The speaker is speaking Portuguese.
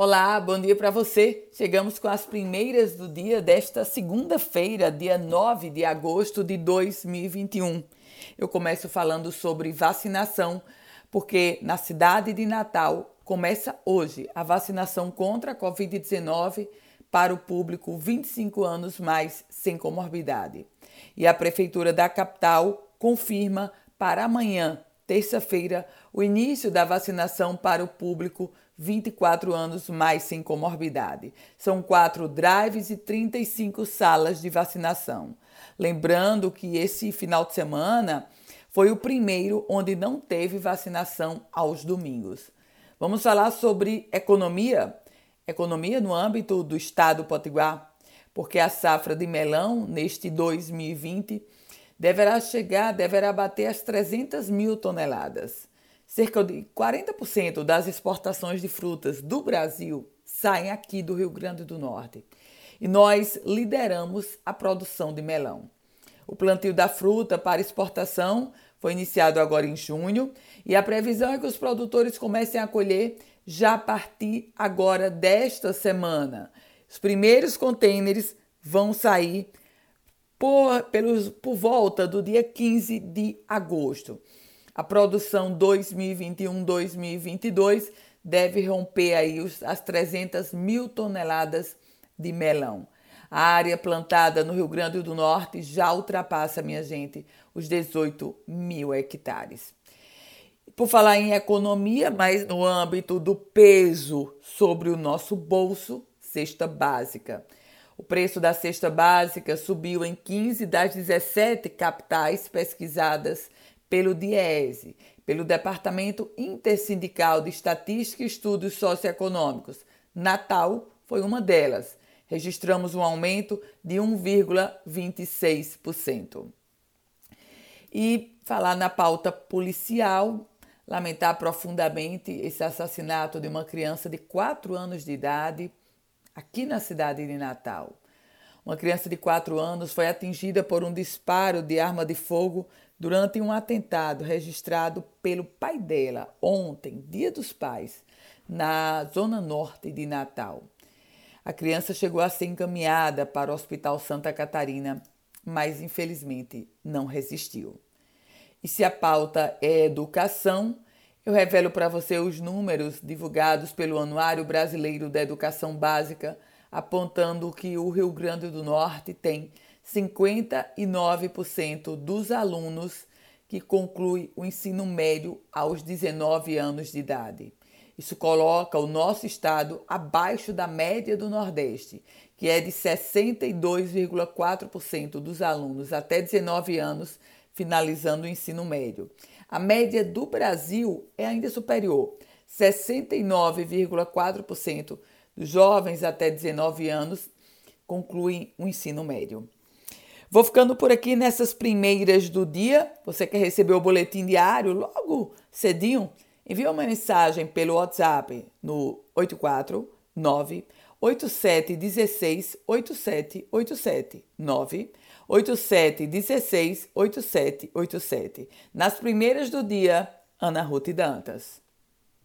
Olá, bom dia para você. Chegamos com as primeiras do dia desta segunda-feira, dia 9 de agosto de 2021. Eu começo falando sobre vacinação, porque na cidade de Natal começa hoje a vacinação contra a Covid-19 para o público 25 anos mais sem comorbidade. E a prefeitura da capital confirma para amanhã, terça-feira, o início da vacinação para o público 24 anos mais sem comorbidade. São quatro drives e 35 salas de vacinação. Lembrando que esse final de semana foi o primeiro onde não teve vacinação aos domingos. Vamos falar sobre economia? Economia no âmbito do estado Potiguar, porque a safra de melão neste 2020 deverá chegar, deverá bater as 300 mil toneladas. Cerca de 40% das exportações de frutas do Brasil saem aqui do Rio Grande do Norte. E nós lideramos a produção de melão. O plantio da fruta para exportação foi iniciado agora em junho e a previsão é que os produtores comecem a colher já a partir agora desta semana. Os primeiros contêineres vão sair por, pelos, por volta do dia 15 de agosto. A produção 2021-2022 deve romper aí os, as 300 mil toneladas de melão. A área plantada no Rio Grande do Norte já ultrapassa, minha gente, os 18 mil hectares. Por falar em economia, mas no âmbito do peso sobre o nosso bolso, cesta básica. O preço da cesta básica subiu em 15 das 17 capitais pesquisadas pelo DIESE, pelo Departamento Intersindical de Estatística e Estudos Socioeconômicos. Natal foi uma delas. Registramos um aumento de 1,26%. E falar na pauta policial, lamentar profundamente esse assassinato de uma criança de 4 anos de idade aqui na cidade de Natal. Uma criança de 4 anos foi atingida por um disparo de arma de fogo durante um atentado registrado pelo pai dela ontem, Dia dos Pais, na zona norte de Natal. A criança chegou a ser encaminhada para o Hospital Santa Catarina, mas infelizmente não resistiu. E se a pauta é educação, eu revelo para você os números divulgados pelo Anuário Brasileiro da Educação Básica, apontando que o Rio Grande do Norte tem 59% dos alunos que concluem o ensino médio aos 19 anos de idade. Isso coloca o nosso estado abaixo da média do Nordeste, que é de 62,4% dos alunos até 19 anos finalizando o ensino médio. A média do Brasil é ainda superior. 69,4% dos jovens até 19 anos concluem o ensino médio. Vou ficando por aqui nessas primeiras do dia. Você quer receber o boletim diário logo cedinho? Envie uma mensagem pelo WhatsApp no 849 8716 8787 9 8716 8787. Nas primeiras do dia, Ana Ruth Dantas.